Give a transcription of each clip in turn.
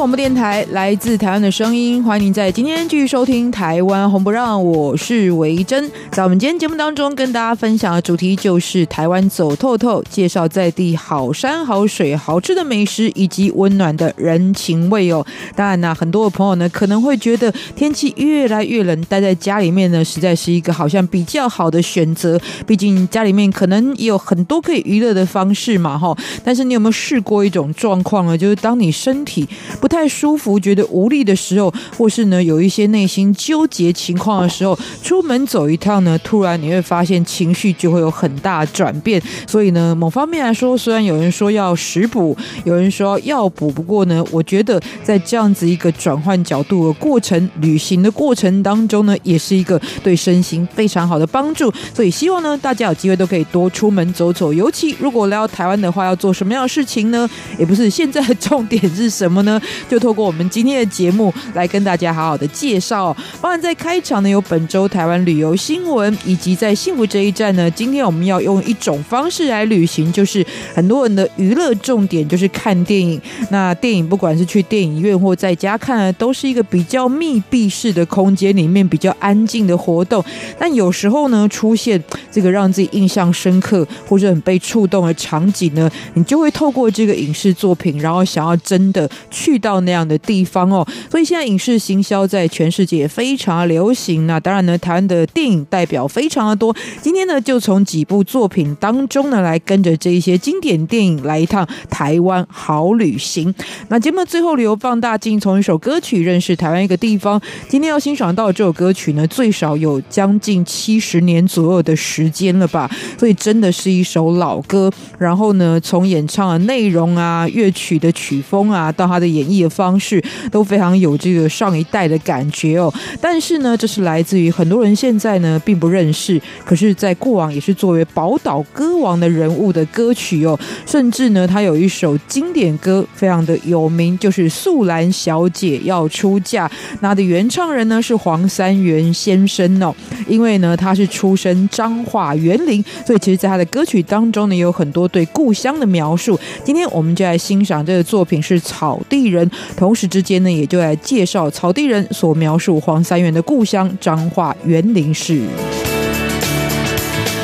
广播电台来自台湾的声音，欢迎您在今天继续收听《台湾红不让》，我是维珍。在我们今天节目当中，跟大家分享的主题就是台湾走透透，介绍在地好山好水、好吃的美食以及温暖的人情味哦。当然呢，很多的朋友呢可能会觉得天气越来越冷，待在家里面呢实在是一个好像比较好的选择。毕竟家里面可能也有很多可以娱乐的方式嘛，哈。但是你有没有试过一种状况呢？就是当你身体不太舒服，觉得无力的时候，或是呢有一些内心纠结情况的时候，出门走一趟呢，突然你会发现情绪就会有很大转变。所以呢，某方面来说，虽然有人说要食补，有人说要补，不过呢，我觉得在这样子一个转换角度的过程、旅行的过程当中呢，也是一个对身心非常好的帮助。所以希望呢，大家有机会都可以多出门走走。尤其如果来到台湾的话，要做什么样的事情呢？也不是现在的重点是什么呢？就透过我们今天的节目来跟大家好好的介绍，当然在开场呢有本周台湾旅游新闻，以及在幸福这一站呢，今天我们要用一种方式来旅行，就是很多人的娱乐重点就是看电影。那电影不管是去电影院或在家看，都是一个比较密闭式的空间里面比较安静的活动。但有时候呢，出现这个让自己印象深刻或者很被触动的场景呢，你就会透过这个影视作品，然后想要真的去到。那样的地方哦，所以现在影视行销在全世界也非常流行。那当然呢，台湾的电影代表非常的多。今天呢，就从几部作品当中呢，来跟着这一些经典电影来一趟台湾好旅行。那节目最后旅游放大镜，从一首歌曲认识台湾一个地方。今天要欣赏到这首歌曲呢，最少有将近七十年左右的时间了吧，所以真的是一首老歌。然后呢，从演唱的内容啊、乐曲的曲风啊，到他的演绎的方式都非常有这个上一代的感觉哦，但是呢，这是来自于很多人现在呢并不认识，可是，在过往也是作为宝岛歌王的人物的歌曲哦，甚至呢，他有一首经典歌非常的有名，就是《素兰小姐要出嫁》，那的原唱人呢是黄三元先生哦，因为呢他是出身彰化园林，所以其实在他的歌曲当中呢有很多对故乡的描述。今天我们就来欣赏这个作品是草地人。同时之间呢，也就来介绍草地人所描述黄三元的故乡彰化园林市。Bye.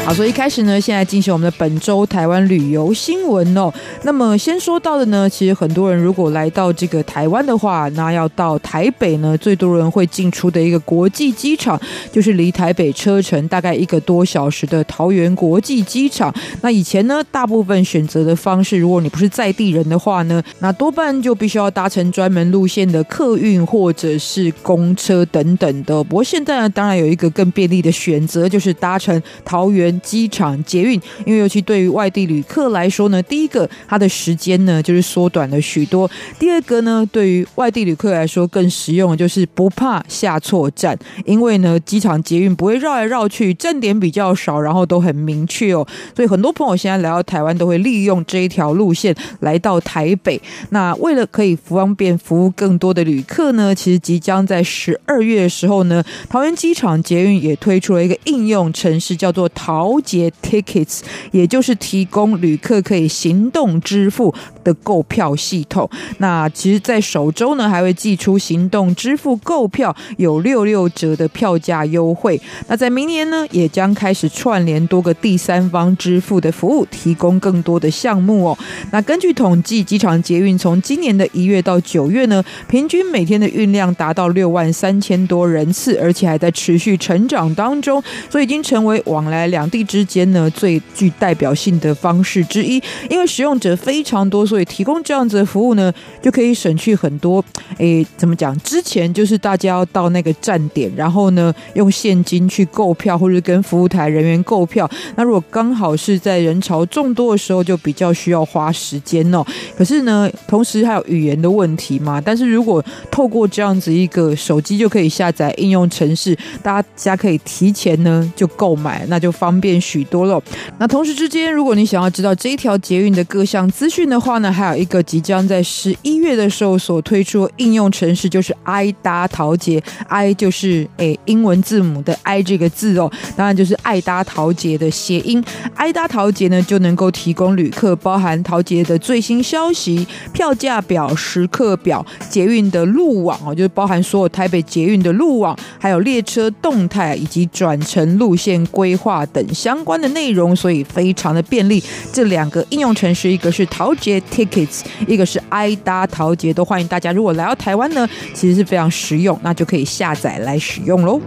好，所以一开始呢，现在进行我们的本周台湾旅游新闻哦。那么先说到的呢，其实很多人如果来到这个台湾的话，那要到台北呢，最多人会进出的一个国际机场，就是离台北车程大概一个多小时的桃园国际机场。那以前呢，大部分选择的方式，如果你不是在地人的话呢，那多半就必须要搭乘专门路线的客运或者是公车等等的。不过现在呢，当然有一个更便利的选择，就是搭乘桃园。机场捷运，因为尤其对于外地旅客来说呢，第一个它的时间呢就是缩短了许多；第二个呢，对于外地旅客来说更实用的就是不怕下错站，因为呢机场捷运不会绕来绕去，站点比较少，然后都很明确哦。所以很多朋友现在来到台湾都会利用这一条路线来到台北。那为了可以方便服务更多的旅客呢，其实即将在十二月的时候呢，桃园机场捷运也推出了一个应用程式，叫做桃。调节 Tickets，也就是提供旅客可以行动支付的购票系统。那其实，在首周呢，还会寄出行动支付购票有六六折的票价优惠。那在明年呢，也将开始串联多个第三方支付的服务，提供更多的项目哦。那根据统计，机场捷运从今年的一月到九月呢，平均每天的运量达到六万三千多人次，而且还在持续成长当中，所以已经成为往来两地之间呢最具代表性的方式之一。因为使用者非常多，所所以提供这样子的服务呢，就可以省去很多。诶，怎么讲？之前就是大家要到那个站点，然后呢用现金去购票，或者跟服务台人员购票。那如果刚好是在人潮众多的时候，就比较需要花时间哦。可是呢，同时还有语言的问题嘛。但是如果透过这样子一个手机就可以下载应用程式，大家可以提前呢就购买，那就方便许多了。那同时之间，如果你想要知道这一条捷运的各项资讯的话呢，还有一个即将在十一月的时候所推出的应用程式，就是 i 搭桃捷，i 就是诶英文字母的 i 这个字哦，当然就是爱搭桃捷的谐音。i 搭桃捷呢就能够提供旅客包含桃捷的最新消息、票价表、时刻表、捷运的路网哦，就是包含所有台北捷运的路网，还有列车动态以及转乘路线规划等相关的内容，所以非常的便利。这两个应用程式，一个是桃捷 Tickets，一个是 i 搭桃捷，都欢迎大家如果来到台湾呢，其实是非常实用，那就可以下载来使用喽。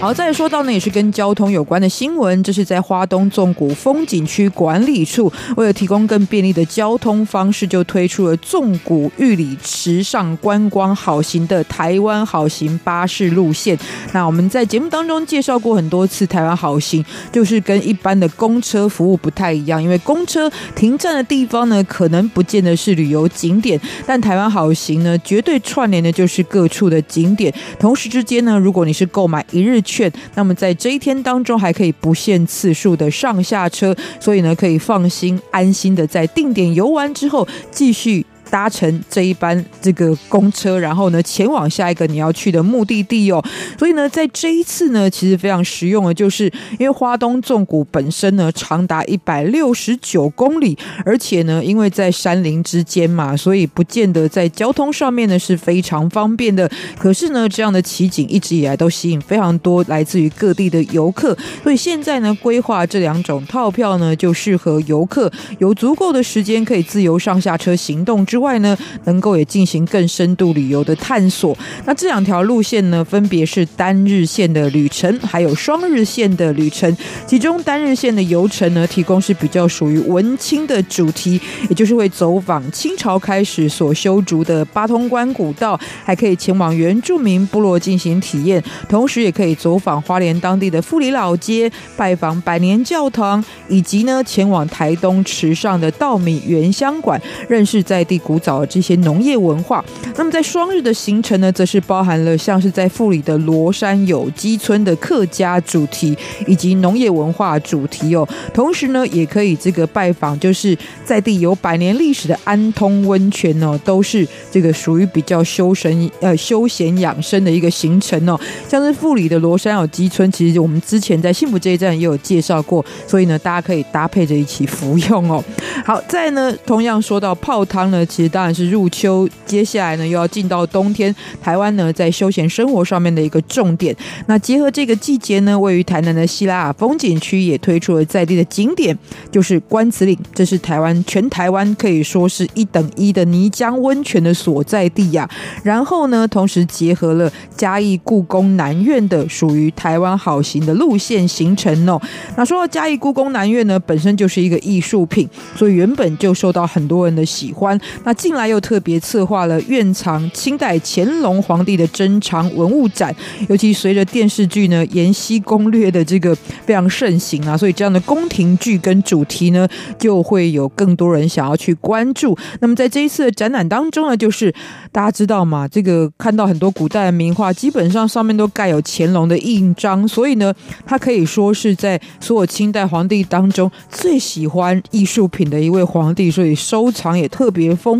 好，再说到呢，也是跟交通有关的新闻。这是在花东纵谷风景区管理处，为了提供更便利的交通方式，就推出了纵谷玉里池上观光好行的台湾好行巴士路线。那我们在节目当中介绍过很多次，台湾好行就是跟一般的公车服务不太一样，因为公车停站的地方呢，可能不见得是旅游景点，但台湾好行呢，绝对串联的就是各处的景点。同时之间呢，如果你是购买一日券，那么在这一天当中还可以不限次数的上下车，所以呢，可以放心安心的在定点游玩之后继续。搭乘这一班这个公车，然后呢，前往下一个你要去的目的地哦。所以呢，在这一次呢，其实非常实用的，就是因为花东纵谷本身呢长达一百六十九公里，而且呢，因为在山林之间嘛，所以不见得在交通上面呢是非常方便的。可是呢，这样的奇景一直以来都吸引非常多来自于各地的游客。所以现在呢，规划这两种套票呢，就适合游客有足够的时间可以自由上下车行动之。之外呢，能够也进行更深度旅游的探索。那这两条路线呢，分别是单日线的旅程，还有双日线的旅程。其中单日线的游程呢，提供是比较属于文青的主题，也就是会走访清朝开始所修筑的八通关古道，还可以前往原住民部落进行体验，同时也可以走访花莲当地的富里老街，拜访百年教堂，以及呢前往台东池上的稻米原乡馆，认识在地。古早的这些农业文化，那么在双日的行程呢，则是包含了像是在富里的罗山有机村的客家主题以及农业文化主题哦。同时呢，也可以这个拜访，就是在地有百年历史的安通温泉哦，都是这个属于比较修神呃休闲养生的一个行程哦。像是富里的罗山有机村，其实我们之前在幸福这一站也有介绍过，所以呢，大家可以搭配着一起服用哦。好，再呢，同样说到泡汤呢。其实当然是入秋，接下来呢又要进到冬天，台湾呢在休闲生活上面的一个重点。那结合这个季节呢，位于台南的西拉雅风景区也推出了在地的景点，就是关子岭，这是台湾全台湾可以说是一等一的泥浆温泉的所在地呀。然后呢，同时结合了嘉义故宫南院的属于台湾好行的路线行程哦。那说到嘉义故宫南院呢，本身就是一个艺术品，所以原本就受到很多人的喜欢。那近来又特别策划了院藏清代乾隆皇帝的珍藏文物展，尤其随着电视剧呢《延禧攻略》的这个非常盛行啊，所以这样的宫廷剧跟主题呢，就会有更多人想要去关注。那么在这一次的展览当中呢，就是大家知道嘛，这个看到很多古代的名画，基本上上面都盖有乾隆的印章，所以呢，他可以说是在所有清代皇帝当中最喜欢艺术品的一位皇帝，所以收藏也特别丰。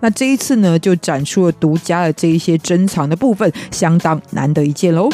那这一次呢，就展出了独家的这一些珍藏的部分，相当难得一见喽。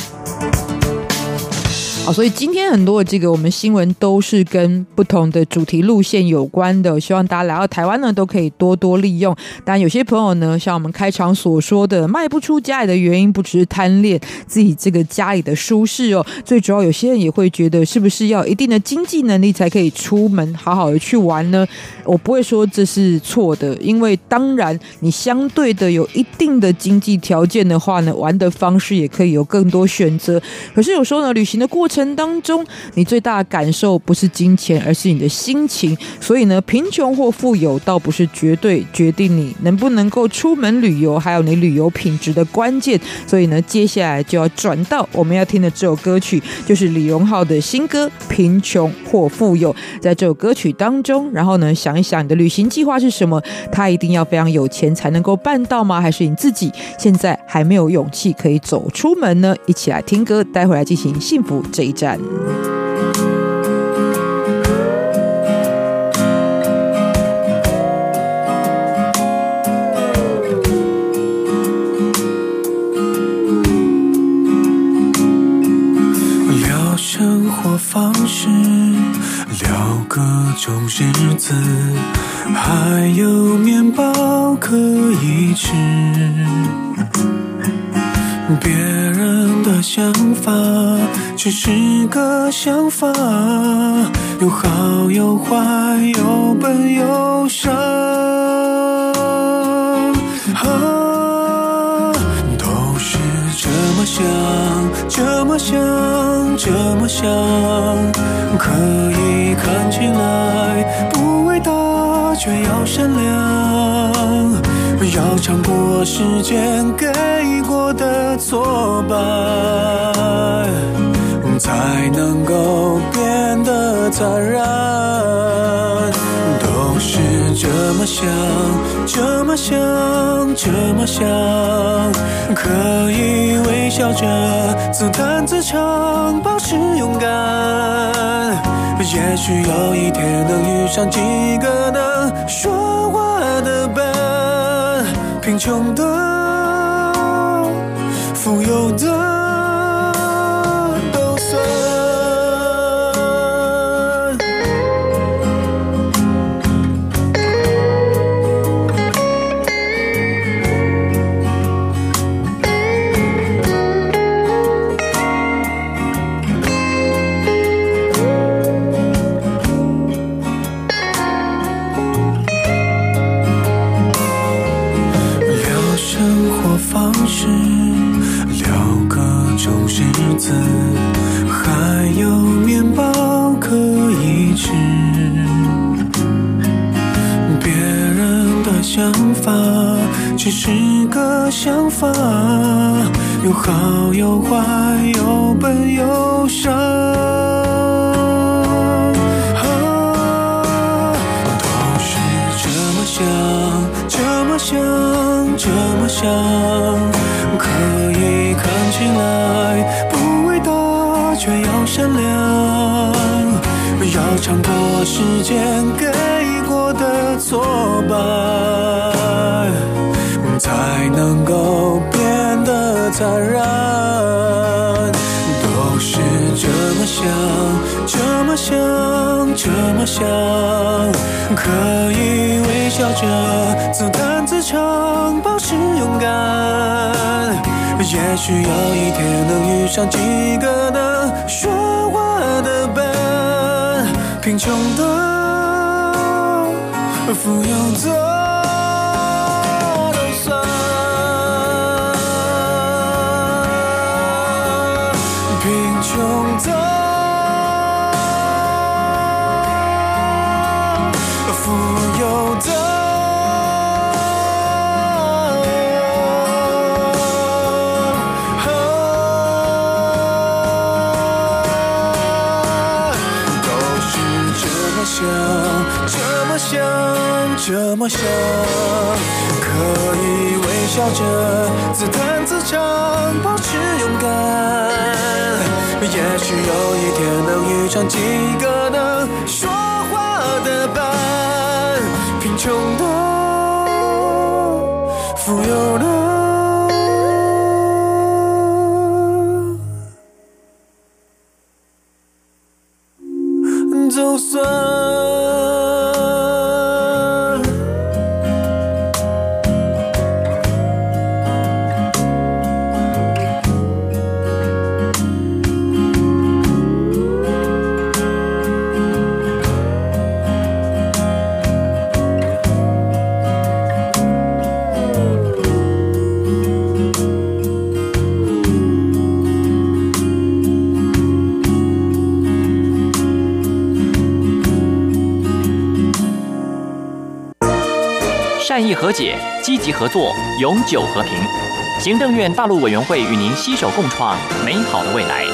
好，所以今天很多的这个我们新闻都是跟不同的主题路线有关的，希望大家来到台湾呢都可以多多利用。当然，有些朋友呢，像我们开场所说的，卖不出家里的原因不只是贪恋自己这个家里的舒适哦，最主要有些人也会觉得，是不是要一定的经济能力才可以出门好好的去玩呢？我不会说这是错的，因为当然你相对的有一定的经济条件的话呢，玩的方式也可以有更多选择。可是有时候呢，旅行的过程。程当中，你最大的感受不是金钱，而是你的心情。所以呢，贫穷或富有倒不是绝对决定你能不能够出门旅游，还有你旅游品质的关键。所以呢，接下来就要转到我们要听的这首歌曲，就是李荣浩的新歌《贫穷或富有》。在这首歌曲当中，然后呢，想一想你的旅行计划是什么？他一定要非常有钱才能够办到吗？还是你自己现在还没有勇气可以走出门呢？一起来听歌，待会来进行幸福这一站。聊生活方式，聊各种日子，还有面包可以吃。别人的想法只是个想法，有好有坏，有笨有傻，都是这么想，这么想，这么想，可以看起来不伟大，却要善良。要尝过时间给过的挫败，才能够变得坦然。都是这么想，这么想，这么想，可以微笑着自弹自唱，保持勇敢。也许有一天能遇上几个能说话。贫穷的，富有的。是个想法，有好有坏，有笨有傻。都是这么想，这么想，这么想，得坦然，都是这么想，这么想，这么想，可以微笑着自弹自唱，保持勇敢。也许有一天能遇上几个能说话的笨，贫穷的，富有的。想这么想，可以微笑着自弹自唱，保持勇敢。也许有一天能遇上几个能说话的伴，贫穷的、富有的，就算。和解，积极合作，永久和平。行政院大陆委员会与您携手共创美好的未来。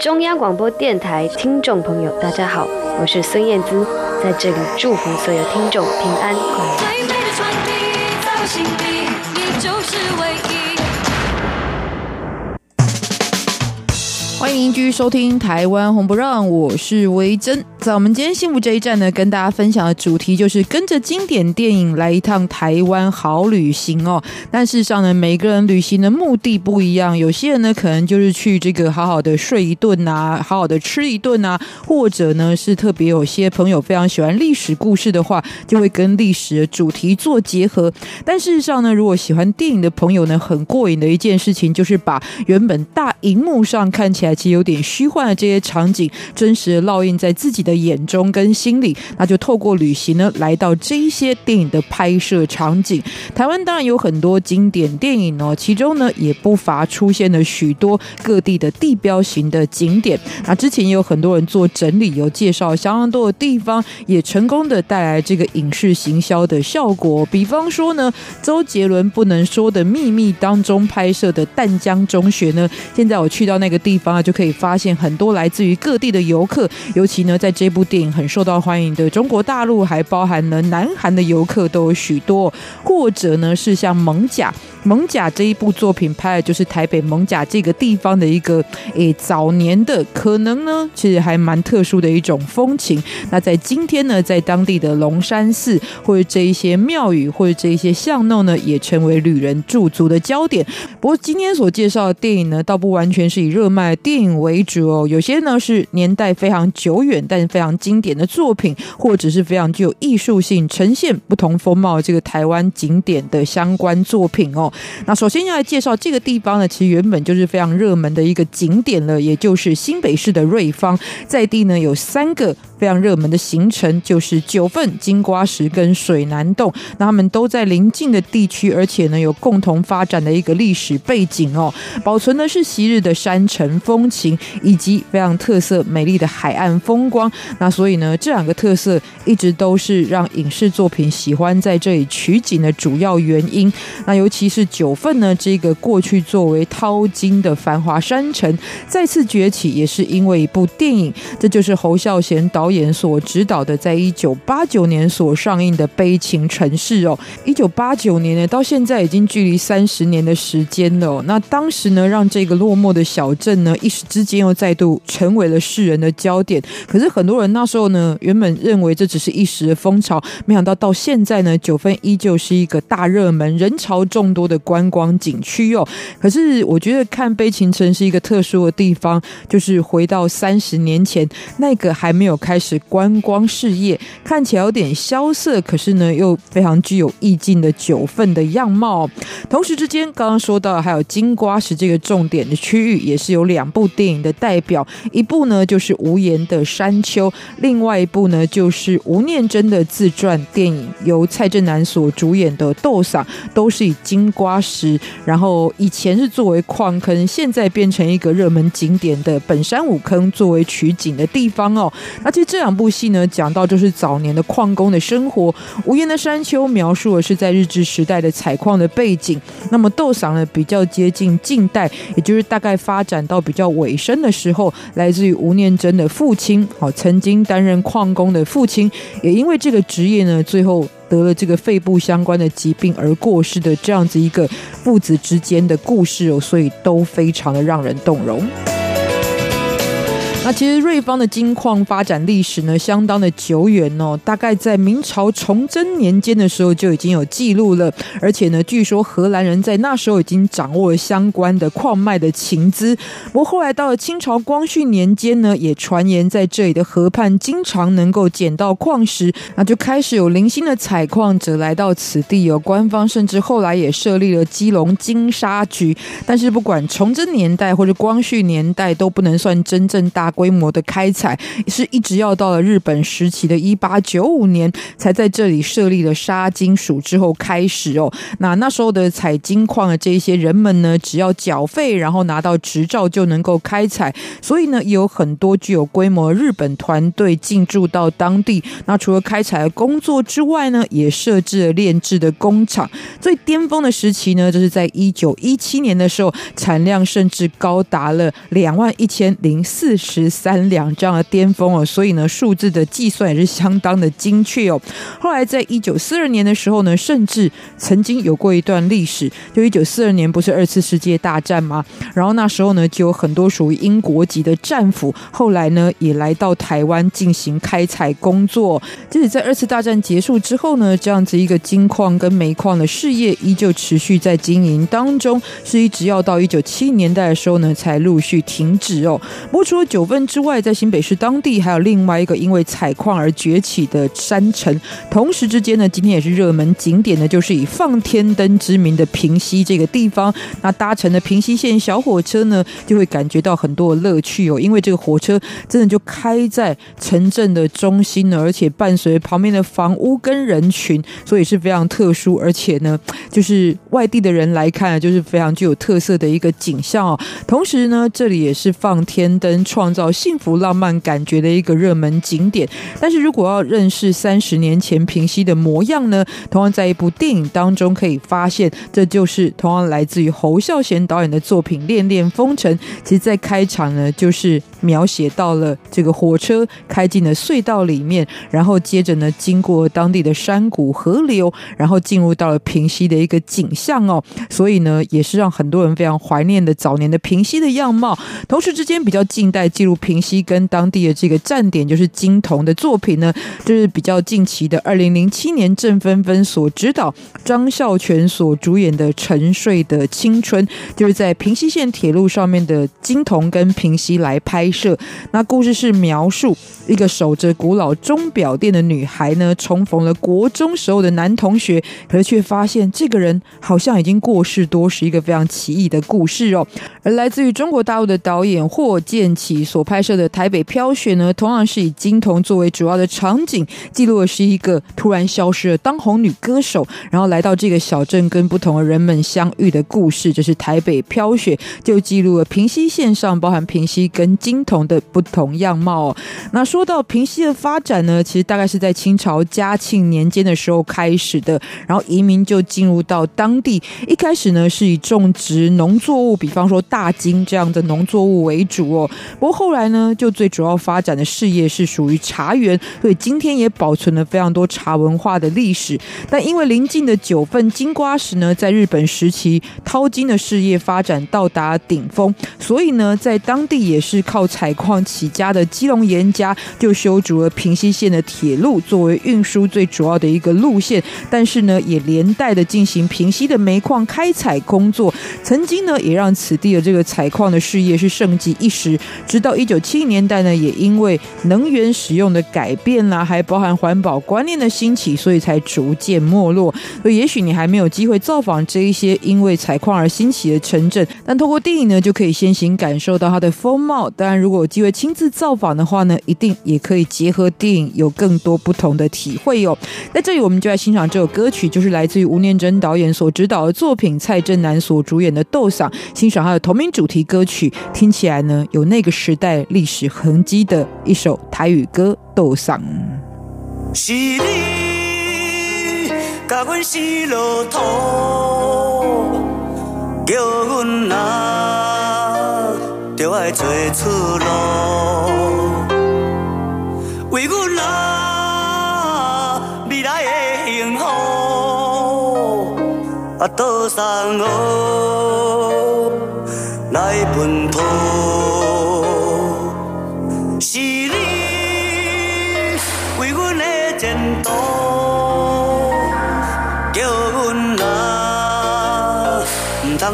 中央广播电台听众朋友，大家好，我是孙燕姿，在这里祝福所有听众平安快乐。欢迎继续收听《台湾红不让》，我是维珍。在我们今天幸福这一站呢，跟大家分享的主题就是跟着经典电影来一趟台湾好旅行哦。但事实上呢，每个人旅行的目的不一样，有些人呢可能就是去这个好好的睡一顿啊，好好的吃一顿啊，或者呢是特别有些朋友非常喜欢历史故事的话，就会跟历史的主题做结合。但事实上呢，如果喜欢电影的朋友呢，很过瘾的一件事情就是把原本大荧幕上看起来其实有点虚幻的这些场景，真实的烙印在自己的眼中跟心里，那就透过旅行呢，来到这一些电影的拍摄场景。台湾当然有很多经典电影哦，其中呢也不乏出现了许多各地的地标型的景点。那之前也有很多人做整理，有介绍相当多的地方，也成功的带来这个影视行销的效果。比方说呢，周杰伦《不能说的秘密》当中拍摄的淡江中学呢，现在我去到那个地方那，就可以发现很多来自于各地的游客，尤其呢，在这部电影很受到欢迎的中国大陆，还包含了南韩的游客都有许多，或者呢是像蒙甲。蒙甲这一部作品拍的就是台北蒙甲这个地方的一个诶早年的可能呢，其实还蛮特殊的一种风情。那在今天呢，在当地的龙山寺或者这一些庙宇或者这一些巷弄呢，也成为旅人驻足的焦点。不过今天所介绍的电影呢，倒不完全是以热卖的电影为主哦，有些呢是年代非常久远但是非常经典的作品，或者是非常具有艺术性、呈现不同风貌的这个台湾景点的相关作品哦。那首先要来介绍这个地方呢，其实原本就是非常热门的一个景点了，也就是新北市的瑞芳，在地呢有三个非常热门的行程，就是九份、金瓜石跟水南洞。那他们都在邻近的地区，而且呢有共同发展的一个历史背景哦，保存的是昔日的山城风情，以及非常特色美丽的海岸风光。那所以呢，这两个特色一直都是让影视作品喜欢在这里取景的主要原因。那尤其是九份呢，这个过去作为淘金的繁华山城，再次崛起，也是因为一部电影，这就是侯孝贤导演所执导的，在一九八九年所上映的《悲情城市》哦。一九八九年呢，到现在已经距离三十年的时间了。那当时呢，让这个落寞的小镇呢，一时之间又再度成为了世人的焦点。可是很多人那时候呢，原本认为这只是一时的风潮，没想到到现在呢，九份依旧是一个大热门、人潮众多的。观光景区哦，可是我觉得看悲情城是一个特殊的地方，就是回到三十年前那个还没有开始观光事业，看起来有点萧瑟，可是呢又非常具有意境的九份的样貌。同时之间，刚刚说到还有金瓜石这个重点的区域，也是有两部电影的代表，一部呢就是无言的山丘，另外一部呢就是吴念真的自传电影，由蔡振南所主演的《斗嗓》，都是以金瓜。石，然后以前是作为矿坑，现在变成一个热门景点的本山五坑作为取景的地方哦。那其实这两部戏呢，讲到就是早年的矿工的生活。无言的山丘描述的是在日治时代的采矿的背景，那么斗嗓呢比较接近近代，也就是大概发展到比较尾声的时候，来自于吴念真的父亲，好，曾经担任矿工的父亲，也因为这个职业呢，最后。得了这个肺部相关的疾病而过世的这样子一个父子之间的故事哦，所以都非常的让人动容。那其实瑞芳的金矿发展历史呢，相当的久远哦，大概在明朝崇祯年间的时候就已经有记录了，而且呢，据说荷兰人在那时候已经掌握了相关的矿脉的情资。不过后来到了清朝光绪年间呢，也传言在这里的河畔经常能够捡到矿石，那就开始有零星的采矿者来到此地，有官方甚至后来也设立了基隆金沙局。但是不管崇祯年代或者光绪年代，都不能算真正大。规模的开采，是一直要到了日本时期的一八九五年，才在这里设立了沙金署之后开始哦。那那时候的采金矿的这些人们呢，只要缴费，然后拿到执照就能够开采，所以呢，也有很多具有规模的日本团队进驻到当地。那除了开采的工作之外呢，也设置了炼制的工厂。最巅峰的时期呢，就是在一九一七年的时候，产量甚至高达了两万一千零四十十三两这样的巅峰哦。所以呢，数字的计算也是相当的精确哦。后来在一九四二年的时候呢，甚至曾经有过一段历史，就一九四二年不是二次世界大战吗？然后那时候呢，就有很多属于英国籍的战俘，后来呢也来到台湾进行开采工作。即使在二次大战结束之后呢，这样子一个金矿跟煤矿的事业依旧持续在经营当中，是一直要到一九七零年代的时候呢，才陆续停止哦。不过除了九分之外，在新北市当地还有另外一个因为采矿而崛起的山城，同时之间呢，今天也是热门景点呢，就是以放天灯之名的平溪这个地方。那搭乘的平溪线小火车呢，就会感觉到很多的乐趣哦，因为这个火车真的就开在城镇的中心呢，而且伴随旁边的房屋跟人群，所以是非常特殊，而且呢，就是外地的人来看，就是非常具有特色的一个景象哦。同时呢，这里也是放天灯、创造幸福浪漫感觉的一个热门景点。但是如果要认识三十年前平溪的模样呢，同样在一部电影当中可以发现，这就是同样来自于侯孝贤导演的作品《恋恋风尘》。其实，在开场呢，就是描写到了这个火车开进了隧道里面，然后接着呢，经过当地的山谷、河流，然后进入到了平溪的一个景象哦。所以呢，也是让很多人非常怀念的早年的平溪的样貌。同时之间，比较近代记录平溪跟当地的这个站点，就是金童的作品呢，就是比较近期的二零零七年郑芬芬所指导、张孝全所主演的《沉睡的青春》，就是在平溪线铁路上面的金童跟平溪来拍摄。那故事是描述一个守着古老钟表店的女孩呢，重逢了国中时候的男同学，可是却发现这个人好像已经过世多时，一个非常奇异的故事哦。而来自于中国大陆的导演霍建起所所拍摄的《台北飘雪》呢，同样是以金童作为主要的场景，记录的是一个突然消失的当红女歌手，然后来到这个小镇跟不同的人们相遇的故事。这是《台北飘雪》，就记录了平溪线上包含平溪跟金童的不同样貌哦。那说到平溪的发展呢，其实大概是在清朝嘉庆年间的时候开始的，然后移民就进入到当地。一开始呢，是以种植农作物，比方说大金这样的农作物为主哦。不过后后来呢，就最主要发展的事业是属于茶园，所以今天也保存了非常多茶文化的历史。但因为邻近的九份金瓜石呢，在日本时期淘金的事业发展到达顶峰，所以呢，在当地也是靠采矿起家的基隆严家就修筑了平溪线的铁路，作为运输最主要的一个路线。但是呢，也连带的进行平溪的煤矿开采工作，曾经呢，也让此地的这个采矿的事业是盛极一时。直到一九七零年代呢，也因为能源使用的改变啦，还包含环保观念的兴起，所以才逐渐没落。所以，也许你还没有机会造访这一些因为采矿而兴起的城镇，但透过电影呢，就可以先行感受到它的风貌。当然，如果有机会亲自造访的话呢，一定也可以结合电影，有更多不同的体会哟。在这里，我们就来欣赏这首歌曲，就是来自于吴念真导演所指导的作品，蔡振南所主演的《斗嗓》，欣赏他的同名主题歌曲，听起来呢，有那个时代历史痕迹的一首台语歌《斗嗓》。是你甲阮生落土，叫阮啊，着爱找出路，为阮啊未来的幸福，啊斗嗓哦来奔波。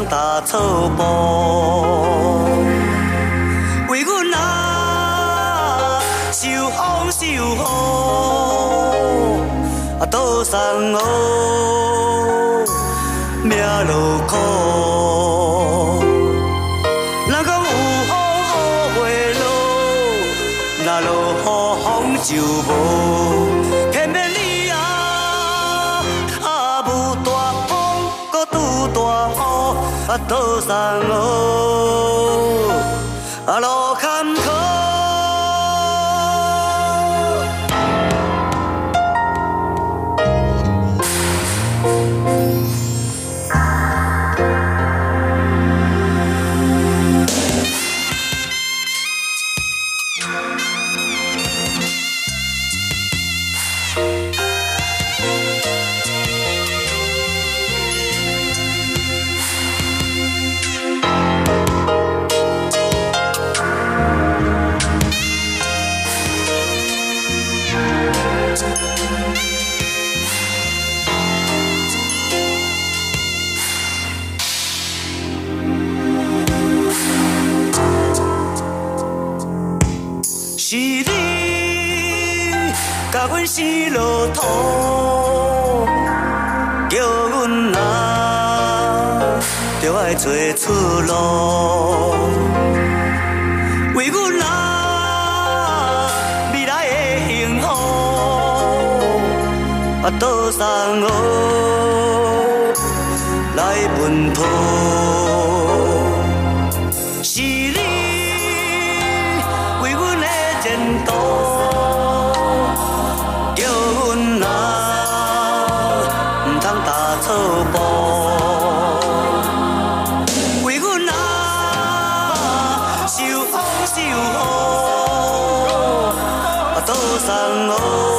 踏错步，为阮啊受风受雨，啊斗嗓哦命落苦。若讲有风雨会落，若落雨风就无，雨，啊倒送为阮啊，未来的幸福，啊，倒送哦，哦我，我都散了。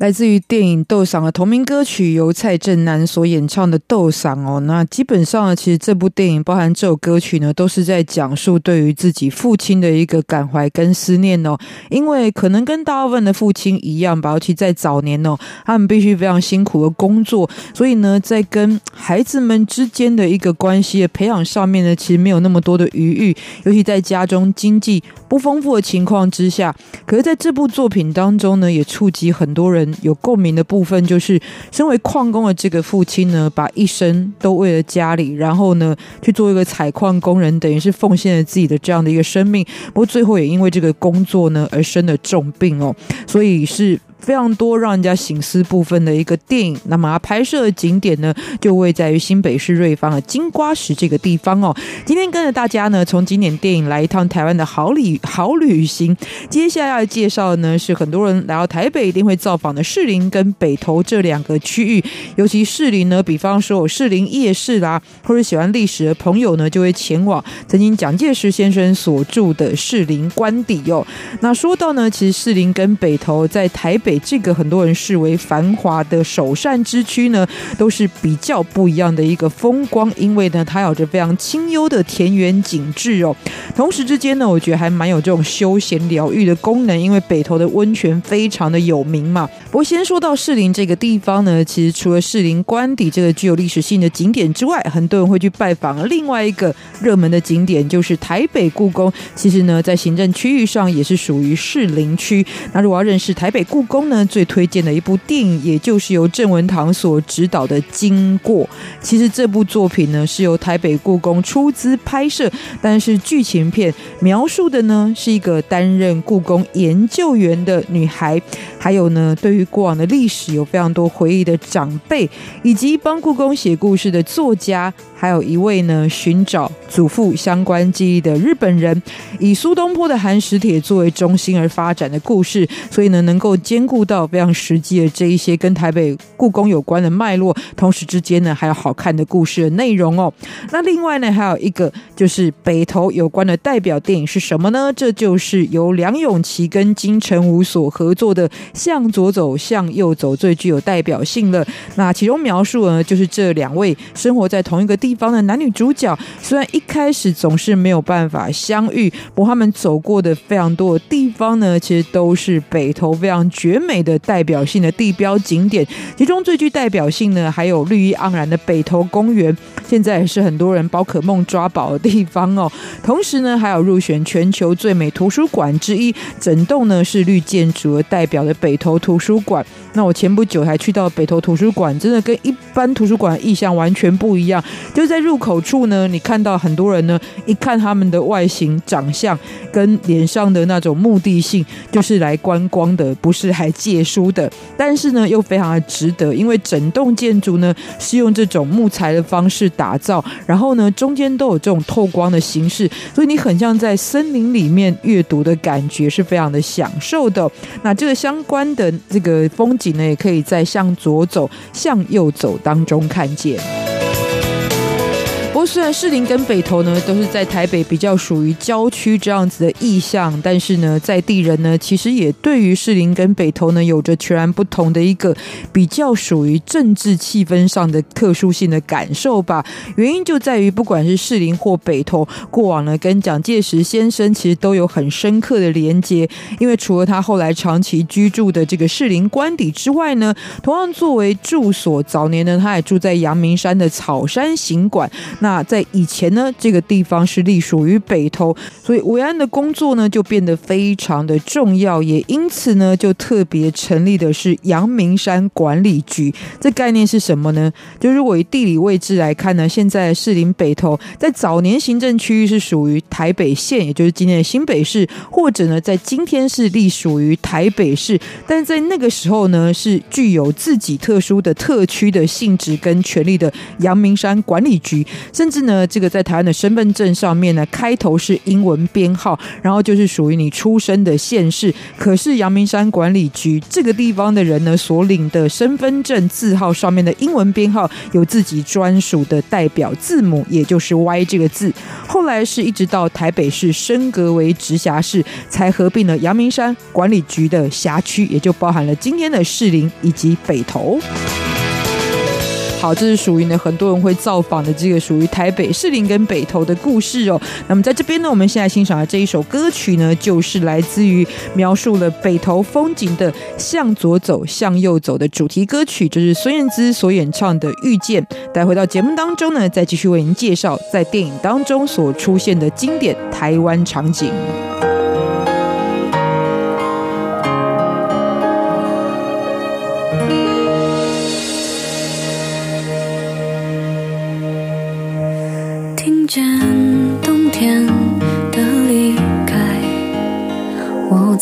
来自于电影《斗桑》的同名歌曲，由蔡振南所演唱的《斗桑》哦。那基本上呢，其实这部电影包含这首歌曲呢，都是在讲述对于自己父亲的一个感怀跟思念哦。因为可能跟大部分的父亲一样吧，尤其在早年哦，他们必须非常辛苦的工作，所以呢，在跟孩子们之间的一个关系的培养上面呢，其实没有那么多的余裕，尤其在家中经济不丰富的情况之下。可是在这部作品当中呢，也触及很多人。有共鸣的部分就是，身为矿工的这个父亲呢，把一生都为了家里，然后呢去做一个采矿工人，等于是奉献了自己的这样的一个生命。不过最后也因为这个工作呢而生了重病哦，所以是。非常多让人家醒思部分的一个电影，那么它拍摄的景点呢，就位在于新北市瑞芳的金瓜石这个地方哦。今天跟着大家呢，从经典电影来一趟台湾的好旅好旅行。接下来要介绍的呢，是很多人来到台北一定会造访的士林跟北投这两个区域。尤其士林呢，比方说有士林夜市啦，或者喜欢历史的朋友呢，就会前往曾经蒋介石先生所住的士林官邸哦。那说到呢，其实士林跟北投在台北。给这个很多人视为繁华的首善之区呢，都是比较不一样的一个风光，因为呢，它有着非常清幽的田园景致哦。同时之间呢，我觉得还蛮有这种休闲疗愈的功能，因为北投的温泉非常的有名嘛。不过先说到士林这个地方呢，其实除了士林官邸这个具有历史性的景点之外，很多人会去拜访另外一个热门的景点，就是台北故宫。其实呢，在行政区域上也是属于士林区。那如果要认识台北故宫，呢，最推荐的一部电影，也就是由郑文堂所执导的《经过》。其实这部作品呢，是由台北故宫出资拍摄，但是剧情片描述的呢，是一个担任故宫研究员的女孩，还有呢，对于过往的历史有非常多回忆的长辈，以及帮故宫写故事的作家。还有一位呢寻找祖父相关记忆的日本人，以苏东坡的寒食帖作为中心而发展的故事，所以呢能够兼顾到非常实际的这一些跟台北故宫有关的脉络，同时之间呢还有好看的故事的内容哦。那另外呢还有一个就是北投有关的代表电影是什么呢？这就是由梁咏琪跟金城武所合作的《向左走，向右走》，最具有代表性了。那其中描述呢就是这两位生活在同一个地地方的男女主角，虽然一开始总是没有办法相遇，不过他们走过的非常多的地方呢，其实都是北投非常绝美的代表性的地标景点。其中最具代表性呢，还有绿意盎然的北投公园，现在也是很多人宝可梦抓宝的地方哦。同时呢，还有入选全球最美图书馆之一，整栋呢是绿建筑而代表的北投图书馆。那我前不久还去到北投图书馆，真的跟一般图书馆的意象完全不一样。就在入口处呢，你看到很多人呢，一看他们的外形、长相跟脸上的那种目的性，就是来观光的，不是来借书的。但是呢，又非常的值得，因为整栋建筑呢是用这种木材的方式打造，然后呢中间都有这种透光的形式，所以你很像在森林里面阅读的感觉，是非常的享受的。那这个相关的这个风景呢，也可以在向左走、向右走当中看见。虽然士林跟北投呢都是在台北比较属于郊区这样子的意象，但是呢，在地人呢其实也对于士林跟北投呢有着全然不同的一个比较属于政治气氛上的特殊性的感受吧。原因就在于，不管是士林或北投，过往呢跟蒋介石先生其实都有很深刻的连接。因为除了他后来长期居住的这个士林官邸之外呢，同样作为住所，早年呢他也住在阳明山的草山行馆。那在以前呢，这个地方是隶属于北投，所以维安的工作呢就变得非常的重要，也因此呢就特别成立的是阳明山管理局。这概念是什么呢？就如果以地理位置来看呢，现在士林北投在早年行政区域是属于台北县，也就是今天的新北市，或者呢在今天是隶属于台北市，但在那个时候呢是具有自己特殊的特区的性质跟权力的阳明山管理局。甚至呢，这个在台湾的身份证上面呢，开头是英文编号，然后就是属于你出生的县市。可是阳明山管理局这个地方的人呢，所领的身份证字号上面的英文编号有自己专属的代表字母，也就是 Y 这个字。后来是一直到台北市升格为直辖市，才合并了阳明山管理局的辖区，也就包含了今天的士林以及北投。好，这是属于呢很多人会造访的这个属于台北士林跟北投的故事哦。那么在这边呢，我们现在欣赏的这一首歌曲呢，就是来自于描述了北投风景的《向左走，向右走》的主题歌曲，就是孙燕姿所演唱的《遇见》。待回到节目当中呢，再继续为您介绍在电影当中所出现的经典台湾场景。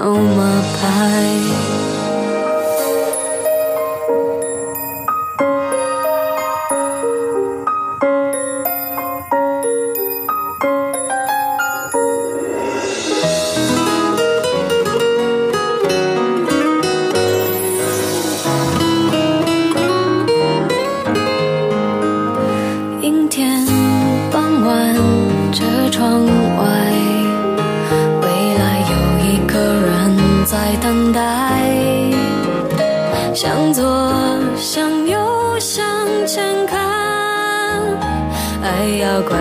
on my pie.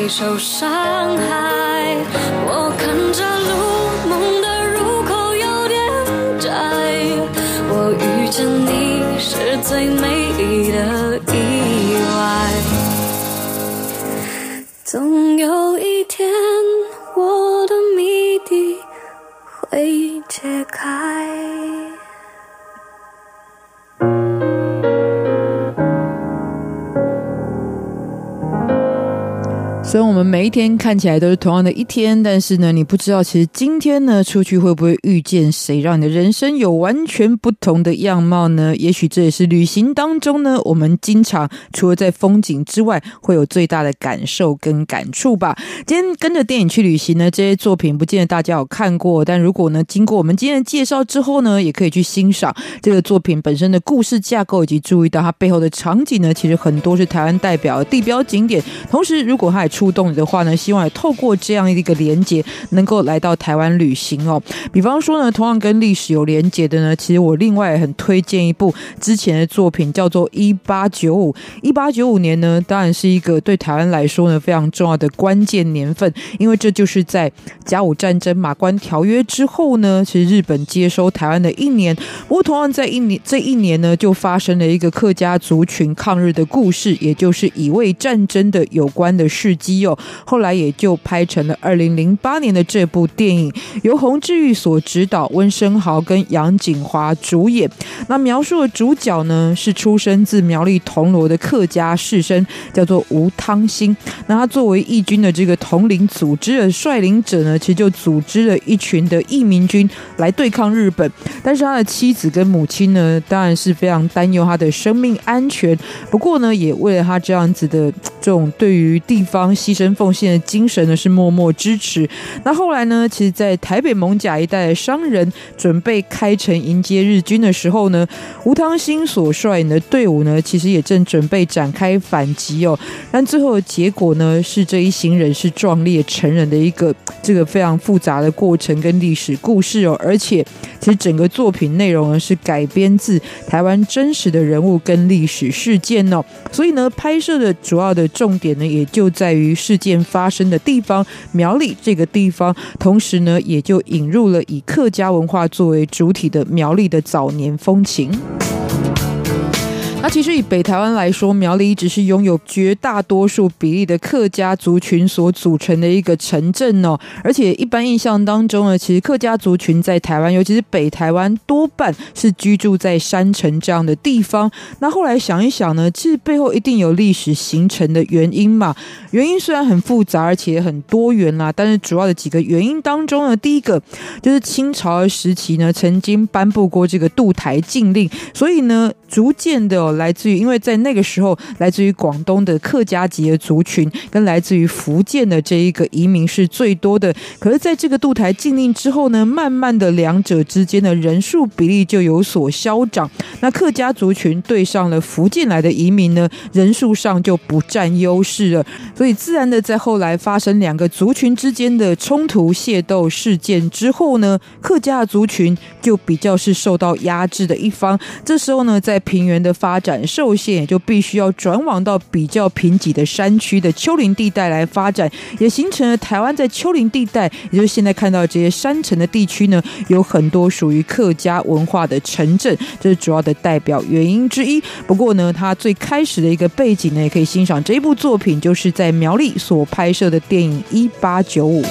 情里受伤害，我看着路，梦的入口有点窄，我遇见。你是最美丽的意外，总有一天我们每一天看起来都是同样的一天，但是呢，你不知道其实今天呢，出去会不会遇见谁，让你的人生有完全不同的样貌呢？也许这也是旅行当中呢，我们经常除了在风景之外，会有最大的感受跟感触吧。今天跟着电影去旅行呢，这些作品不见得大家有看过，但如果呢，经过我们今天的介绍之后呢，也可以去欣赏这个作品本身的故事架构，以及注意到它背后的场景呢，其实很多是台湾代表的地标景点。同时，如果它也触动的话呢，希望也透过这样一个连结，能够来到台湾旅行哦。比方说呢，同样跟历史有连接的呢，其实我另外很推荐一部之前的作品，叫做《一八九五》。一八九五年呢，当然是一个对台湾来说呢非常重要的关键年份，因为这就是在甲午战争马关条约之后呢，其实日本接收台湾的一年。不过，同样在一年这一年呢，就发生了一个客家族群抗日的故事，也就是乙未战争的有关的事迹。哦，后来也就拍成了二零零八年的这部电影，由洪志玉所执导，温昇豪跟杨谨华主演。那描述的主角呢，是出生自苗栗铜锣的客家士绅，叫做吴汤兴。那他作为义军的这个统领组织的率领者呢，其实就组织了一群的义民军来对抗日本。但是他的妻子跟母亲呢，当然是非常担忧他的生命安全。不过呢，也为了他这样子的这种对于地方。牺牲奉献的精神呢，是默默支持。那后来呢，其实，在台北艋舺一带的商人准备开城迎接日军的时候呢，吴汤兴所率领的队伍呢，其实也正准备展开反击哦。但最后的结果呢，是这一行人是壮烈成仁的一个这个非常复杂的过程跟历史故事哦。而且，其实整个作品内容呢，是改编自台湾真实的人物跟历史事件哦。所以呢，拍摄的主要的重点呢，也就在于。事件发生的地方苗栗这个地方，同时呢，也就引入了以客家文化作为主体的苗栗的早年风情。那其实以北台湾来说，苗栗一直是拥有绝大多数比例的客家族群所组成的一个城镇哦。而且一般印象当中呢，其实客家族群在台湾，尤其是北台湾，多半是居住在山城这样的地方。那后来想一想呢，其实背后一定有历史形成的原因嘛。原因虽然很复杂，而且很多元啦，但是主要的几个原因当中呢，第一个就是清朝时期呢，曾经颁布过这个渡台禁令，所以呢，逐渐的。来自于，因为在那个时候，来自于广东的客家籍的族群，跟来自于福建的这一个移民是最多的。可是，在这个渡台禁令之后呢，慢慢的两者之间的人数比例就有所消长。那客家族群对上了福建来的移民呢，人数上就不占优势了。所以，自然的在后来发生两个族群之间的冲突械斗事件之后呢，客家族群就比较是受到压制的一方。这时候呢，在平原的发展受限，也就必须要转往到比较贫瘠的山区的丘陵地带来发展，也形成了台湾在丘陵地带，也就是现在看到这些山城的地区呢，有很多属于客家文化的城镇，这是主要的代表原因之一。不过呢，它最开始的一个背景呢，也可以欣赏这一部作品，就是在苗栗所拍摄的电影《一八九五》。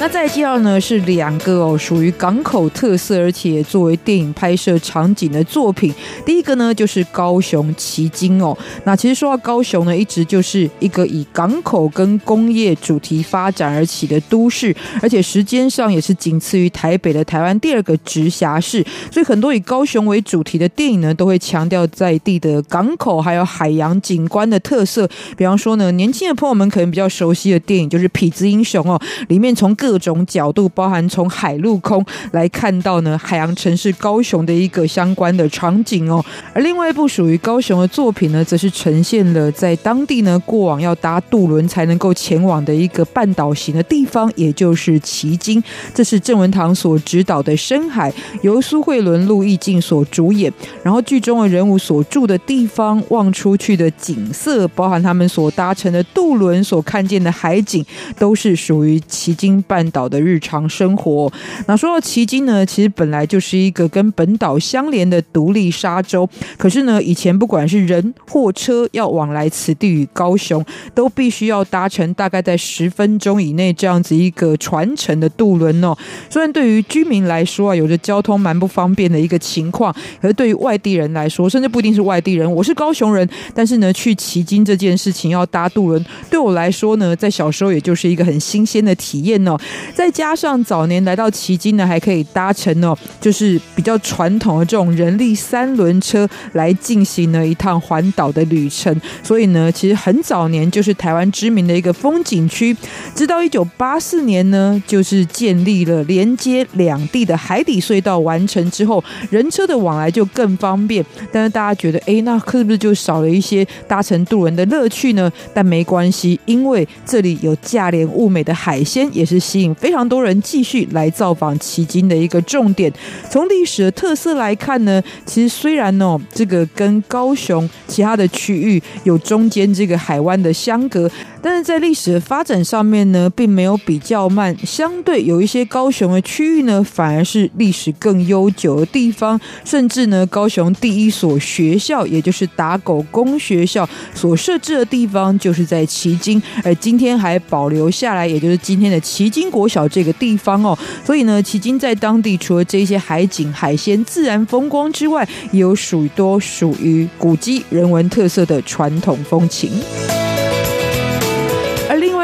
那再介绍呢是两个哦，属于港口特色，而且作为电影拍摄场景的作品。第一个呢就是高雄旗津哦。那其实说到高雄呢，一直就是一个以港口跟工业主题发展而起的都市，而且时间上也是仅次于台北的台湾第二个直辖市。所以很多以高雄为主题的电影呢，都会强调在地的港口还有海洋景观的特色。比方说呢，年轻的朋友们可能比较熟悉的电影就是《痞子英雄》哦，里面从各各种角度，包含从海陆空来看到呢海洋城市高雄的一个相关的场景哦。而另外一部属于高雄的作品呢，则是呈现了在当地呢过往要搭渡轮才能够前往的一个半岛型的地方，也就是旗津。这是郑文堂所执导的《深海》，由苏慧伦、陆毅静所主演。然后剧中的人物所住的地方，望出去的景色，包含他们所搭乘的渡轮所看见的海景，都是属于旗津半半岛的日常生活。那说到旗津呢，其实本来就是一个跟本岛相连的独立沙洲。可是呢，以前不管是人或车要往来此地与高雄，都必须要搭乘大概在十分钟以内这样子一个传承的渡轮哦。虽然对于居民来说啊，有着交通蛮不方便的一个情况，可是对于外地人来说，甚至不一定是外地人，我是高雄人，但是呢，去旗津这件事情要搭渡轮，对我来说呢，在小时候也就是一个很新鲜的体验哦。再加上早年来到旗津呢，还可以搭乘哦，就是比较传统的这种人力三轮车来进行了一趟环岛的旅程，所以呢，其实很早年就是台湾知名的一个风景区。直到一九八四年呢，就是建立了连接两地的海底隧道完成之后，人车的往来就更方便。但是大家觉得，哎，那是不是就少了一些搭乘渡轮的乐趣呢？但没关系，因为这里有价廉物美的海鲜，也是吸引非常多人继续来造访迄今的一个重点。从历史的特色来看呢，其实虽然呢，这个跟高雄其他的区域有中间这个海湾的相隔，但是在历史的发展上面呢，并没有比较慢。相对有一些高雄的区域呢，反而是历史更悠久的地方，甚至呢，高雄第一所学校，也就是打狗公学校所设置的地方，就是在旗津，而今天还保留下来，也就是今天的旗津国小这个地方哦。所以呢，旗津在当地除了这些海景、海鲜、自然风光之外，也有许多属于古迹、人文特色的传统风情。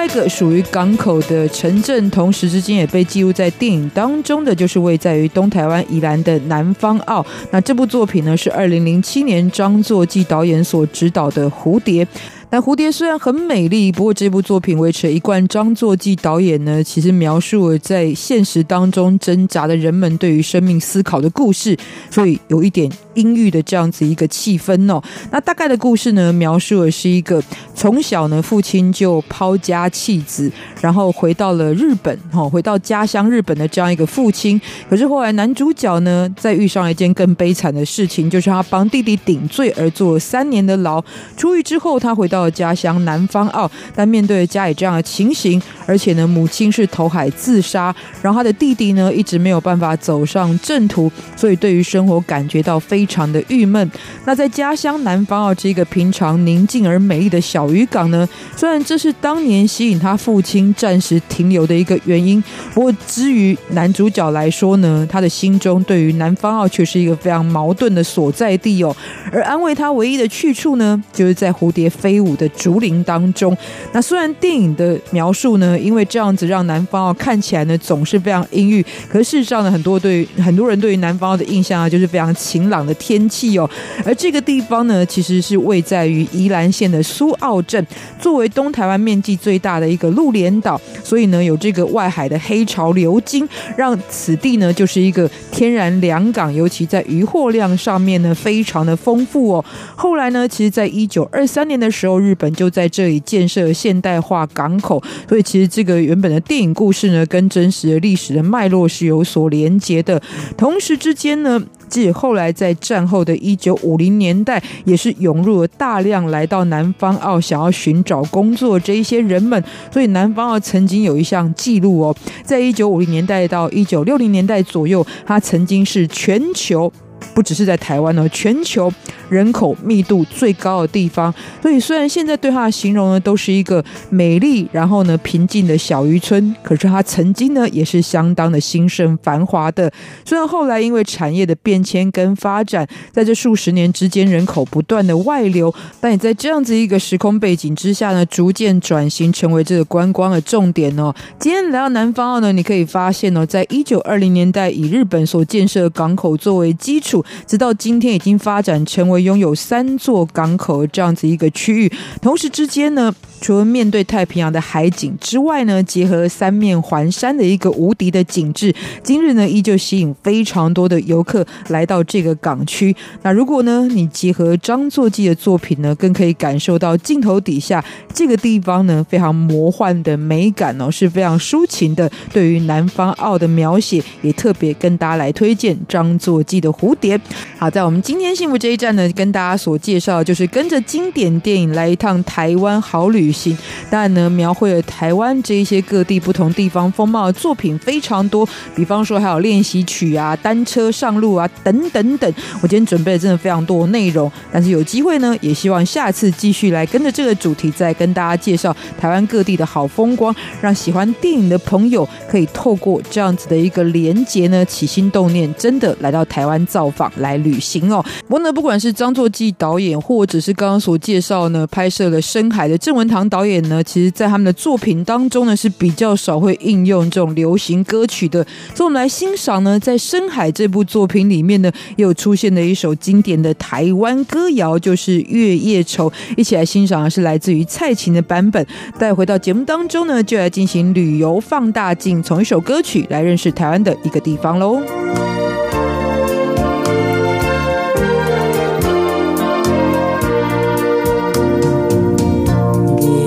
这个属于港口的城镇，同时之间也被记录在电影当中的，就是位在于东台湾宜兰的南方澳。那这部作品呢，是二零零七年张作骥导演所执导的《蝴蝶》。但蝴蝶虽然很美丽，不过这部作品维持了一贯张作骥导演呢，其实描述了在现实当中挣扎的人们对于生命思考的故事，所以有一点阴郁的这样子一个气氛哦。那大概的故事呢，描述的是一个从小呢父亲就抛家弃子，然后回到了日本，哈，回到家乡日本的这样一个父亲。可是后来男主角呢，在遇上一件更悲惨的事情，就是他帮弟弟顶罪而坐了三年的牢，出狱之后他回到。到家乡南方澳，但面对家里这样的情形，而且呢，母亲是投海自杀，然后他的弟弟呢，一直没有办法走上正途，所以对于生活感觉到非常的郁闷。那在家乡南方澳这个平常宁静而美丽的小渔港呢，虽然这是当年吸引他父亲暂时停留的一个原因，不过至于男主角来说呢，他的心中对于南方澳却是一个非常矛盾的所在地哦。而安慰他唯一的去处呢，就是在蝴蝶飞舞的竹林当中，那虽然电影的描述呢，因为这样子让南方啊看起来呢总是非常阴郁，可是事实上呢，很多对很多人对于南方的印象啊，就是非常晴朗的天气哦。而这个地方呢，其实是位在于宜兰县的苏澳镇，作为东台湾面积最大的一个陆连岛，所以呢有这个外海的黑潮流经，让此地呢就是一个天然良港，尤其在渔获量上面呢非常的丰富哦。后来呢，其实在一九二三年的时候。日本就在这里建设现代化港口，所以其实这个原本的电影故事呢，跟真实的历史的脉络是有所连接的。同时之间呢，即后来在战后的一九五零年代，也是涌入了大量来到南方澳想要寻找工作这一些人们。所以南方澳曾经有一项记录哦，在一九五零年代到一九六零年代左右，它曾经是全球不只是在台湾哦，全球人口密度最高的地方。所以虽然现在对它的形容呢，都是一个美丽然后呢平静的小渔村，可是它曾经呢也是相当的兴盛繁华的。虽然后来因为产业的变迁跟发展，在这数十年之间，人口不断的外流，但也在这样子一个时空背景之下呢，逐渐转型成为这个观光的重点哦。今天来到南方澳呢，你可以发现哦，在一九二零年代以日本所建设的港口作为基础，直到今天已经发展成为拥有三座港口这样子一个区域。同时之间呢，除了面对太平洋的海景之外呢，结合三面环山的一个无敌的景致，今日呢依旧吸引非常多的游客来到这个港区。那如果呢你结合张作骥的作品呢，更可以感受到镜头底下这个地方呢非常魔幻的美感哦，是非常抒情的。对于南方澳的描写，也特别跟大家来推荐张作骥的《蝴蝶》。好，在我们今天幸福这一站呢，跟大家所介绍的就是跟着经典电影来一趟台湾好旅旅行。当然呢，描绘了台湾这一些各地不同地方风貌的作品非常多，比方说还有练习曲啊、单车上路啊等等等。我今天准备了真的非常多内容，但是有机会呢，也希望下次继续来跟着这个主题，再跟大家介绍台湾各地的好风光，让喜欢电影的朋友可以透过这样子的一个连结呢，起心动念，真的来到台湾造访来旅行哦。不过呢，不管是张作骥导演，或者是刚刚所介绍呢，拍摄了《深海》的郑文堂导演呢，其实在他们的作品当中呢，是比较少会应用这种流行歌曲的。所以，我们来欣赏呢，在《深海》这部作品里面呢，又出现的一首经典的台湾歌谣，就是《月夜愁》。一起来欣赏的是来自于蔡琴的版本。待回到节目当中呢，就来进行旅游放大镜，从一首歌曲来认识台湾的一个地方喽。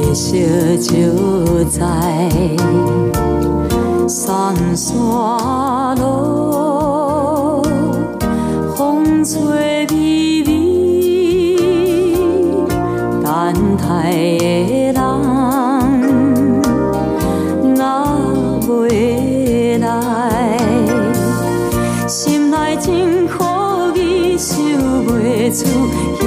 夜色就在山山路，风吹微微，等待的人若未来，心内真可疑，想袂出。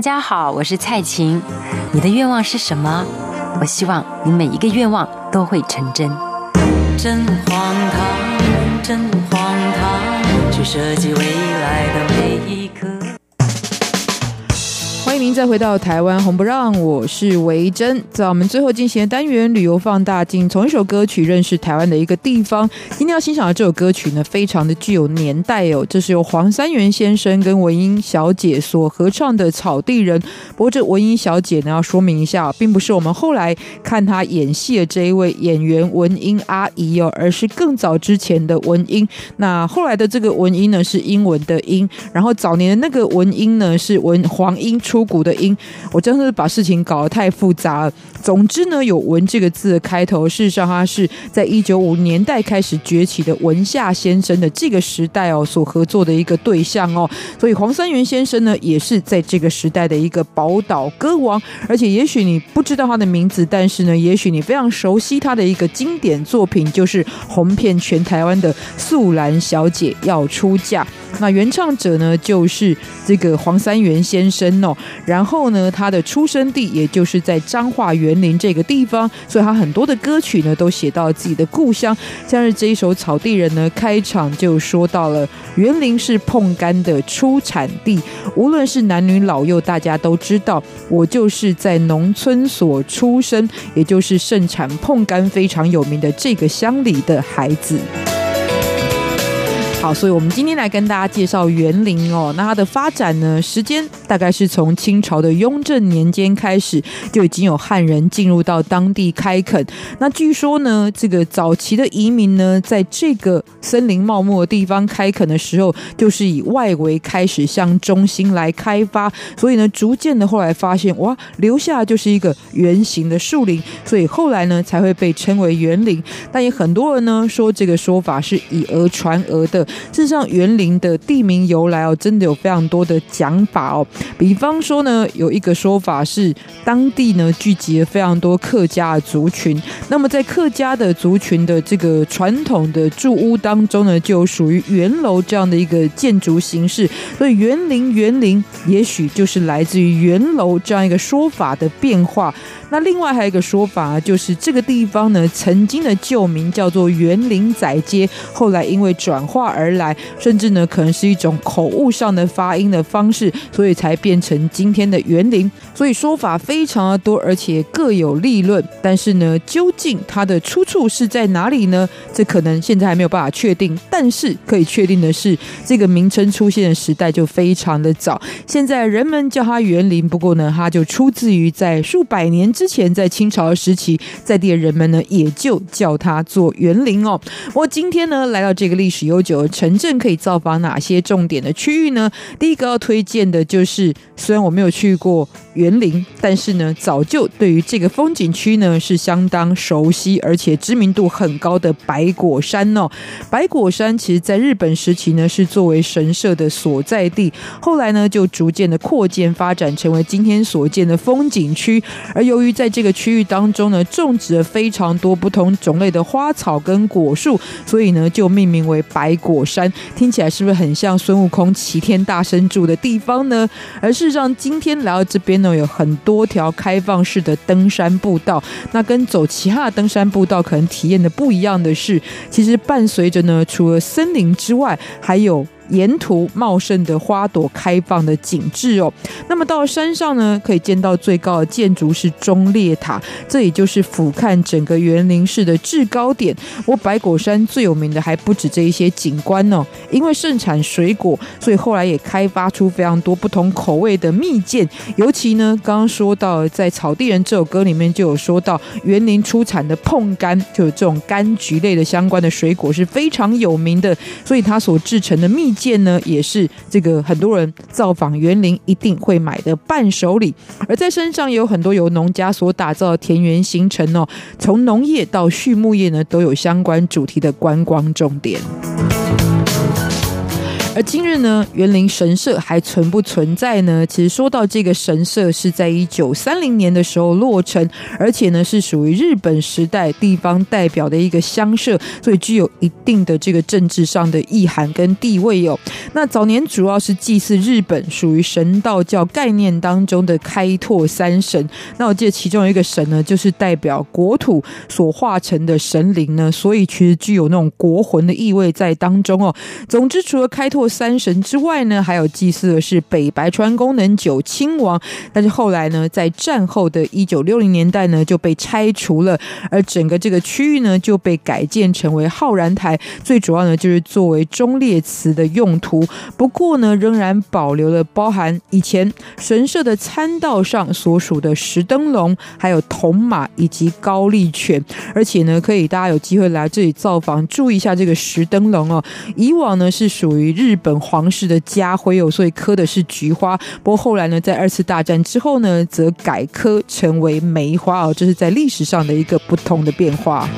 大家好，我是蔡琴。你的愿望是什么？我希望你每一个愿望都会成真。真荒唐，真荒唐，去设计未来的每一刻。再回到台湾红不让，我是维珍。在我们最后进行单元旅游放大镜，从一首歌曲认识台湾的一个地方。今天要欣赏的这首歌曲呢，非常的具有年代哦。这是由黄三元先生跟文英小姐所合唱的《草地人》。不过这文英小姐呢，要说明一下，并不是我们后来看她演戏的这一位演员文英阿姨哦，而是更早之前的文英。那后来的这个文英呢，是英文的英，然后早年的那个文英呢，是文黄英出。出谷的音，我真的是把事情搞得太复杂了。总之呢，有“文”这个字开头，事实上它是在一九五年代开始崛起的文夏先生的这个时代哦，所合作的一个对象哦。所以黄三元先生呢，也是在这个时代的一个宝岛歌王。而且也许你不知道他的名字，但是呢，也许你非常熟悉他的一个经典作品，就是红遍全台湾的《素兰小姐要出嫁》。那原唱者呢，就是这个黄三元先生哦。然后呢，他的出生地也就是在彰化园林这个地方，所以他很多的歌曲呢都写到自己的故乡。像是这一首《草地人》呢，开场就说到了园林是椪柑的出产地，无论是男女老幼，大家都知道，我就是在农村所出生，也就是盛产椪柑非常有名的这个乡里的孩子。好，所以我们今天来跟大家介绍园林哦。那它的发展呢，时间大概是从清朝的雍正年间开始，就已经有汉人进入到当地开垦。那据说呢，这个早期的移民呢，在这个森林茂密的地方开垦的时候，就是以外围开始向中心来开发。所以呢，逐渐的后来发现，哇，留下就是一个圆形的树林，所以后来呢，才会被称为园林。但也很多人呢说，这个说法是以讹传讹的。事实上，园林的地名由来哦，真的有非常多的讲法哦。比方说呢，有一个说法是，当地呢聚集了非常多客家族群。那么在客家的族群的这个传统的住屋当中呢，就属于圆楼这样的一个建筑形式。所以园林园林，也许就是来自于圆楼这样一个说法的变化。那另外还有一个说法，就是这个地方呢，曾经的旧名叫做园林仔街，后来因为转化而来，甚至呢可能是一种口误上的发音的方式，所以才变成今天的园林。所以说法非常的多，而且各有立论。但是呢，究竟它的出处是在哪里呢？这可能现在还没有办法确定。但是可以确定的是，这个名称出现的时代就非常的早。现在人们叫它园林，不过呢，它就出自于在数百年之前，在清朝的时期，在地的人们呢，也就叫它做园林哦。我今天呢，来到这个历史悠久城镇，可以造访哪些重点的区域呢？第一个要推荐的就是，虽然我没有去过园林，但是呢，早就对于这个风景区呢是相当熟悉，而且知名度很高的白果山哦。白果山其实在日本时期呢，是作为神社的所在地，后来呢，就逐渐的扩建发展，成为今天所见的风景区，而由于在这个区域当中呢，种植了非常多不同种类的花草跟果树，所以呢，就命名为白果山。听起来是不是很像孙悟空齐天大圣住的地方呢？而事实上，今天来到这边呢，有很多条开放式的登山步道。那跟走其他的登山步道可能体验的不一样的是，其实伴随着呢，除了森林之外，还有。沿途茂盛的花朵开放的景致哦，那么到山上呢，可以见到最高的建筑是中列塔，这也就是俯瞰整个园林市的制高点。我百果山最有名的还不止这一些景观呢，因为盛产水果，所以后来也开发出非常多不同口味的蜜饯。尤其呢，刚刚说到在《草地人》这首歌里面就有说到，园林出产的椪柑，就有这种柑橘类的相关的水果是非常有名的，所以它所制成的蜜。件呢，也是这个很多人造访园林一定会买的伴手礼。而在山上也有很多由农家所打造的田园行程哦，从农业到畜牧业呢，都有相关主题的观光重点。而今日日呢，园林神社还存不存在呢？其实说到这个神社，是在一九三零年的时候落成，而且呢是属于日本时代地方代表的一个乡社，所以具有一定的这个政治上的意涵跟地位哦。那早年主要是祭祀日本属于神道教概念当中的开拓三神。那我记得其中一个神呢，就是代表国土所化成的神灵呢，所以其实具有那种国魂的意味在当中哦。总之，除了开拓三神之外呢，还有祭祀的是北白川宫能久亲王。但是后来呢，在战后的一九六零年代呢，就被拆除了，而整个这个区域呢，就被改建成为浩然台。最主要呢，就是作为忠烈祠的用途。不过呢，仍然保留了包含以前神社的参道上所属的石灯笼，还有铜马以及高丽犬。而且呢，可以大家有机会来这里造访，注意一下这个石灯笼哦。以往呢是属于日本皇室的家徽哦，所以刻的是菊花。不过后来呢，在二次大战之后呢，则改刻成为梅花哦，这是在历史上的一个不同的变化。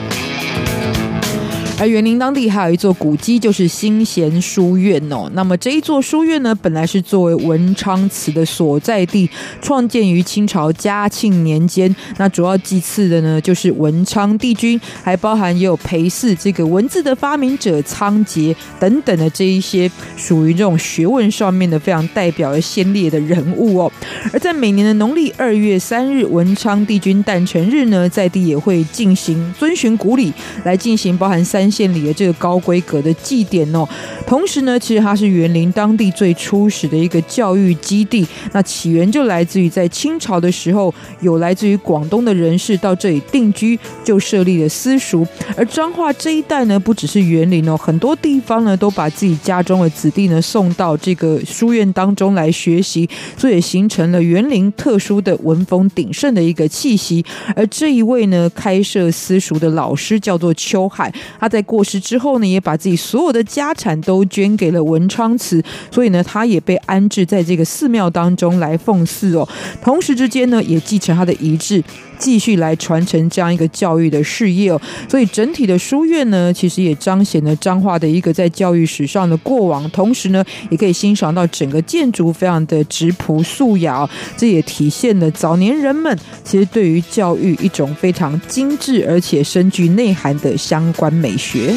而园林当地还有一座古迹，就是新贤书院哦。那么这一座书院呢，本来是作为文昌祠的所在地，创建于清朝嘉庆年间。那主要祭祀的呢，就是文昌帝君，还包含也有陪祀这个文字的发明者仓颉等等的这一些属于这种学问上面的非常代表的先烈的人物哦。而在每年的农历二月三日，文昌帝君诞辰日呢，在地也会进行遵循古礼来进行包含三。县里的这个高规格的祭典哦，同时呢，其实它是园林当地最初始的一个教育基地。那起源就来自于在清朝的时候，有来自于广东的人士到这里定居，就设立了私塾。而彰化这一带呢，不只是园林哦，很多地方呢都把自己家中的子弟呢送到这个书院当中来学习，所以也形成了园林特殊的文风鼎盛的一个气息。而这一位呢，开设私塾的老师叫做邱海，他。在过世之后呢，也把自己所有的家产都捐给了文昌祠，所以呢，他也被安置在这个寺庙当中来奉祀哦。同时之间呢，也继承他的遗志，继续来传承这样一个教育的事业哦。所以整体的书院呢，其实也彰显了彰化的一个在教育史上的过往。同时呢，也可以欣赏到整个建筑非常的质朴素雅，这也体现了早年人们其实对于教育一种非常精致而且深具内涵的相关美学。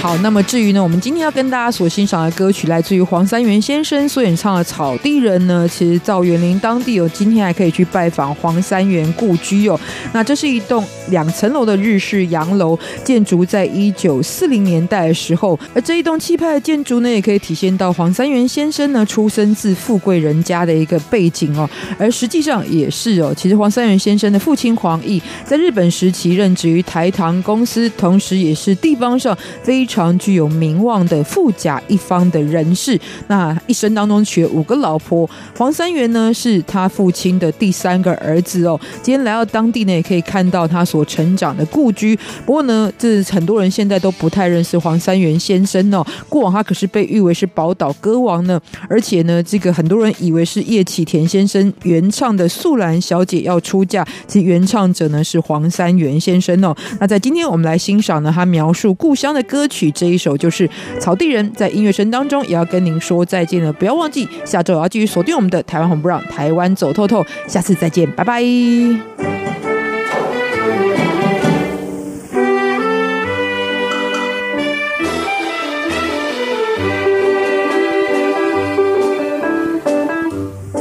好，那么至于呢，我们今天要跟大家所欣赏的歌曲，来自于黄三元先生所演唱的《草地人》呢。其实赵元林当地哦，今天还可以去拜访黄三元故居哦。那这是一栋两层楼的日式洋楼，建筑在一九四零年代的时候。而这一栋气派的建筑呢，也可以体现到黄三元先生呢出生自富贵人家的一个背景哦。而实际上也是哦，其实黄三元先生的父亲黄毅在日本时期任职于台糖公司，同时也是地方上非。常具有名望的富甲一方的人士，那一生当中娶了五个老婆。黄三元呢，是他父亲的第三个儿子哦。今天来到当地呢，也可以看到他所成长的故居。不过呢，这很多人现在都不太认识黄三元先生哦。过往他可是被誉为是宝岛歌王呢，而且呢，这个很多人以为是叶启田先生原唱的《素兰小姐要出嫁》，其原唱者呢是黄三元先生哦。那在今天我们来欣赏呢，他描述故乡的歌曲。曲这一首就是《草地人》，在音乐声当中也要跟您说再见了。不要忘记下周也要继续锁定我们的台湾红不让，台湾走透透。下次再见，拜拜。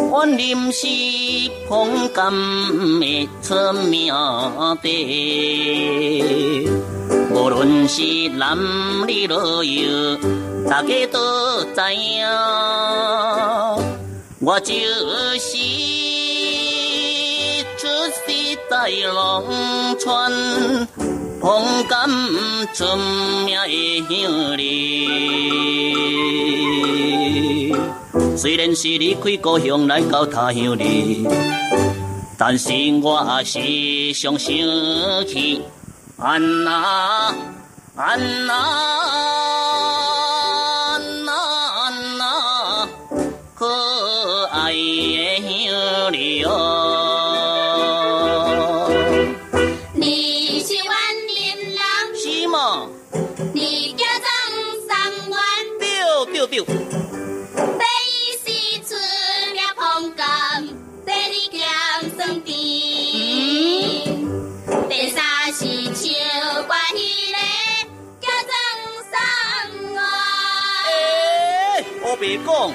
我临时捧柑的村庙的。无论是男女老幼，大家都知影，我就是出世在农村，捧柑出名的乡里。虽然是离开故乡来到他乡里，但是我还是常想起。安娜，安娜，安娜，安娜，可爱的乡里哦。你是员林人？别动